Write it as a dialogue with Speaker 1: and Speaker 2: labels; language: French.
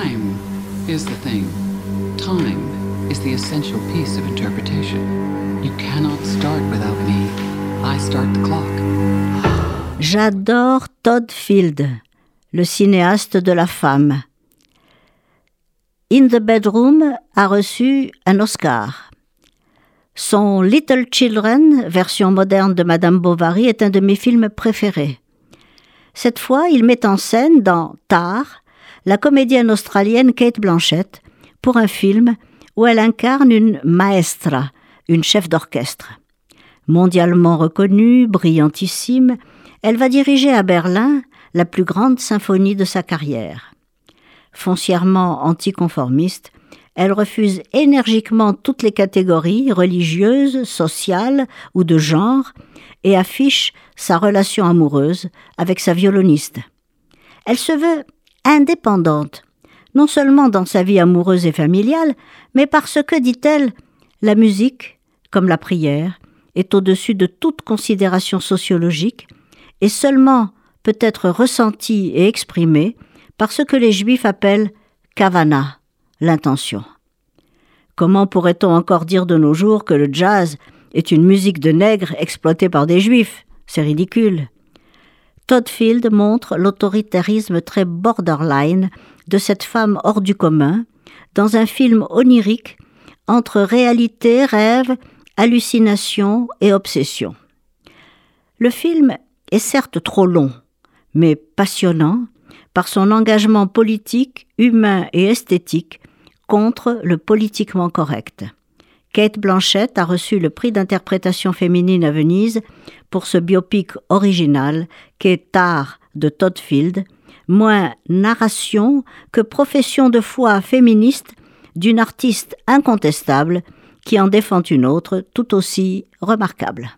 Speaker 1: Time is the thing. Time is the essential piece of interpretation. You cannot start without me. I start the clock.
Speaker 2: J'adore Todd Field, le cinéaste de la femme. In the Bedroom a reçu un Oscar. Son Little Children, version moderne de Madame Bovary, est un de mes films préférés. Cette fois, il met en scène dans Tar la comédienne australienne Kate Blanchett pour un film où elle incarne une maestra, une chef d'orchestre. Mondialement reconnue, brillantissime, elle va diriger à Berlin la plus grande symphonie de sa carrière. Foncièrement anticonformiste, elle refuse énergiquement toutes les catégories religieuses, sociales ou de genre et affiche sa relation amoureuse avec sa violoniste. Elle se veut indépendante, non seulement dans sa vie amoureuse et familiale, mais parce que, dit-elle, la musique, comme la prière, est au-dessus de toute considération sociologique et seulement peut être ressentie et exprimée par ce que les juifs appellent kavana, l'intention. Comment pourrait-on encore dire de nos jours que le jazz est une musique de nègres exploitée par des juifs? C'est ridicule. Todd Field montre l'autoritarisme très borderline de cette femme hors du commun dans un film onirique entre réalité, rêve, hallucination et obsession. Le film est certes trop long, mais passionnant par son engagement politique, humain et esthétique contre le politiquement correct. Kate Blanchett a reçu le prix d'interprétation féminine à Venise pour ce biopic original qu'est Tar de Todd Field, moins narration que profession de foi féministe d'une artiste incontestable qui en défend une autre tout aussi remarquable.